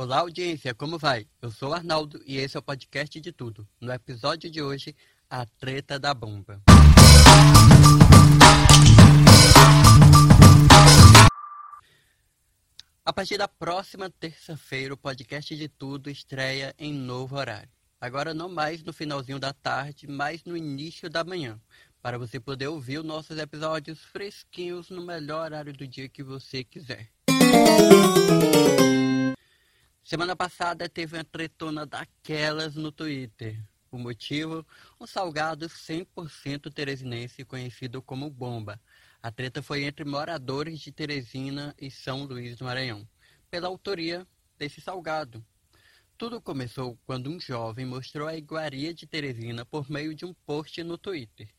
Olá, audiência, como vai? Eu sou o Arnaldo e esse é o podcast de tudo. No episódio de hoje, a treta da bomba. A partir da próxima terça-feira, o podcast de tudo estreia em novo horário. Agora não mais no finalzinho da tarde, mas no início da manhã, para você poder ouvir os nossos episódios fresquinhos no melhor horário do dia que você quiser. Semana passada teve uma tretona daquelas no Twitter. O motivo? Um salgado 100% teresinense conhecido como Bomba, a treta foi entre moradores de Teresina e São Luís do Maranhão, pela autoria desse salgado. Tudo começou quando um jovem mostrou a iguaria de Teresina por meio de um post no Twitter.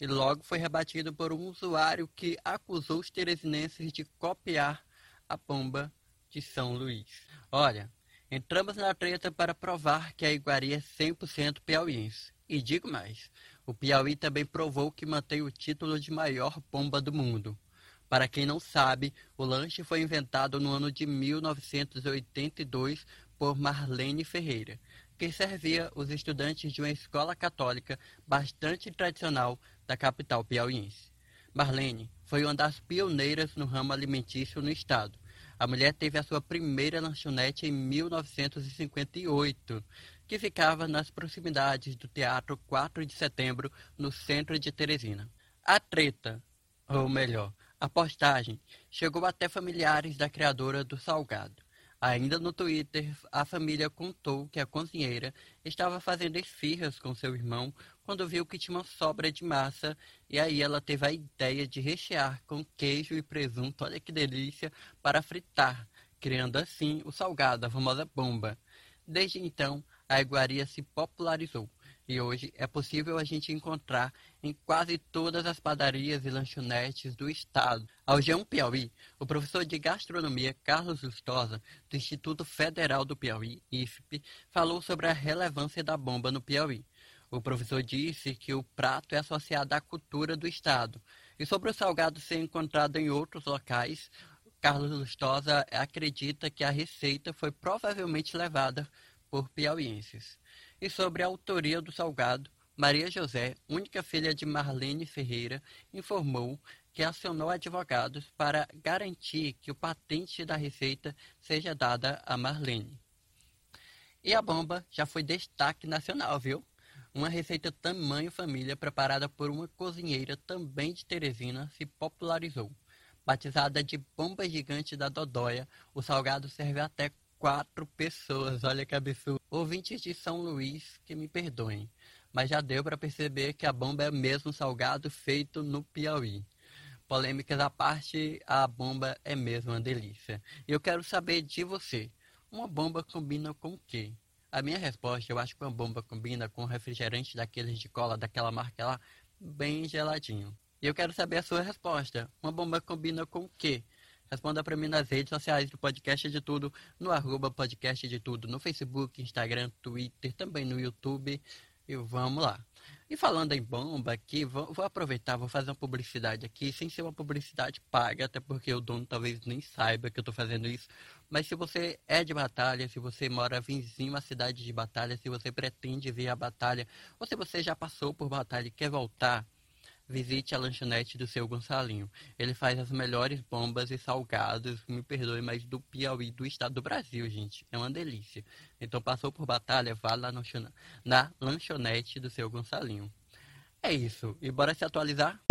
E logo foi rebatido por um usuário que acusou os teresinenses de copiar a bomba de São Luís. Olha, entramos na treta para provar que a iguaria é 100% piauiense. E digo mais, o Piauí também provou que mantém o título de maior bomba do mundo. Para quem não sabe, o lanche foi inventado no ano de 1982 por Marlene Ferreira, que servia os estudantes de uma escola católica bastante tradicional da capital piauiense. Marlene foi uma das pioneiras no ramo alimentício no estado. A mulher teve a sua primeira lanchonete em 1958 que ficava nas proximidades do Teatro 4 de Setembro, no centro de Teresina. A treta, ou melhor, a postagem, chegou até familiares da criadora do salgado. Ainda no Twitter, a família contou que a cozinheira estava fazendo esfirras com seu irmão quando viu que tinha uma sobra de massa e aí ela teve a ideia de rechear com queijo e presunto, olha que delícia, para fritar, criando assim o salgado, a famosa bomba. Desde então, a iguaria se popularizou e hoje é possível a gente encontrar em quase todas as padarias e lanchonetes do estado. Ao G1 Piauí, o professor de gastronomia Carlos Lustosa, do Instituto Federal do Piauí, IFP, falou sobre a relevância da bomba no Piauí. O professor disse que o prato é associado à cultura do estado. E sobre o salgado ser encontrado em outros locais, Carlos Lustosa acredita que a receita foi provavelmente levada por piauienses. E sobre a autoria do salgado, Maria José, única filha de Marlene Ferreira, informou que acionou advogados para garantir que o patente da receita seja dada a Marlene. E a bomba já foi destaque nacional, viu? Uma receita tamanho família preparada por uma cozinheira também de Teresina se popularizou. Batizada de bomba gigante da Dodóia, o salgado serve até quatro pessoas, olha que absurdo. Ouvintes de São Luís, que me perdoem, mas já deu para perceber que a bomba é mesmo salgado feito no Piauí. Polêmicas à parte, a bomba é mesmo uma delícia. E eu quero saber de você, uma bomba combina com o quê? A minha resposta, eu acho que uma bomba combina com refrigerante daqueles de cola, daquela marca lá, bem geladinho. E eu quero saber a sua resposta. Uma bomba combina com o quê? Responda para mim nas redes sociais do Podcast de Tudo, no arroba Podcast de Tudo, no Facebook, Instagram, Twitter, também no YouTube. E vamos lá. E falando em bomba aqui, vou, vou, aproveitar, vou fazer uma publicidade aqui, sem ser uma publicidade paga, até porque o dono talvez nem saiba que eu estou fazendo isso. Mas se você é de batalha, se você mora vizinho à cidade de batalha, se você pretende vir à batalha, ou se você já passou por batalha e quer voltar, visite a lanchonete do seu Gonçalinho. Ele faz as melhores bombas e salgados, me perdoe, mas do Piauí, do estado do Brasil, gente. É uma delícia. Então passou por batalha, vá lá na lanchonete do seu Gonçalinho. É isso. E bora se atualizar?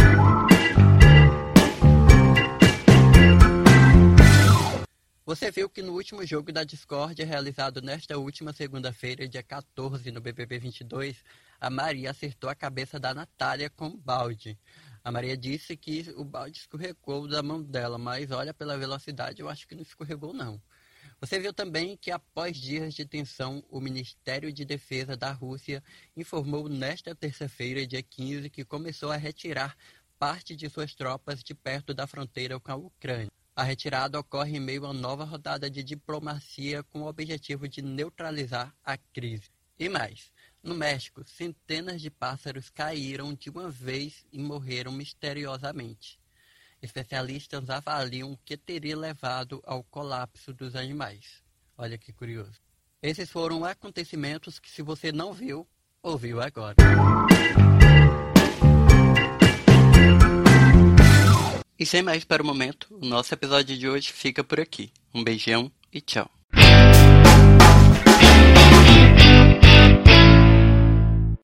Você viu que no último jogo da Discord, realizado nesta última segunda-feira, dia 14, no BBB 22, a Maria acertou a cabeça da Natália com o balde. A Maria disse que o balde escorregou da mão dela, mas olha pela velocidade, eu acho que não escorregou não. Você viu também que após dias de tensão, o Ministério de Defesa da Rússia informou nesta terça-feira, dia 15, que começou a retirar parte de suas tropas de perto da fronteira com a Ucrânia. A retirada ocorre em meio a nova rodada de diplomacia com o objetivo de neutralizar a crise. E mais, no México, centenas de pássaros caíram de uma vez e morreram misteriosamente. Especialistas avaliam o que teria levado ao colapso dos animais. Olha que curioso. Esses foram acontecimentos que, se você não viu, ouviu agora. E sem mais para o momento, o nosso episódio de hoje fica por aqui. Um beijão e tchau.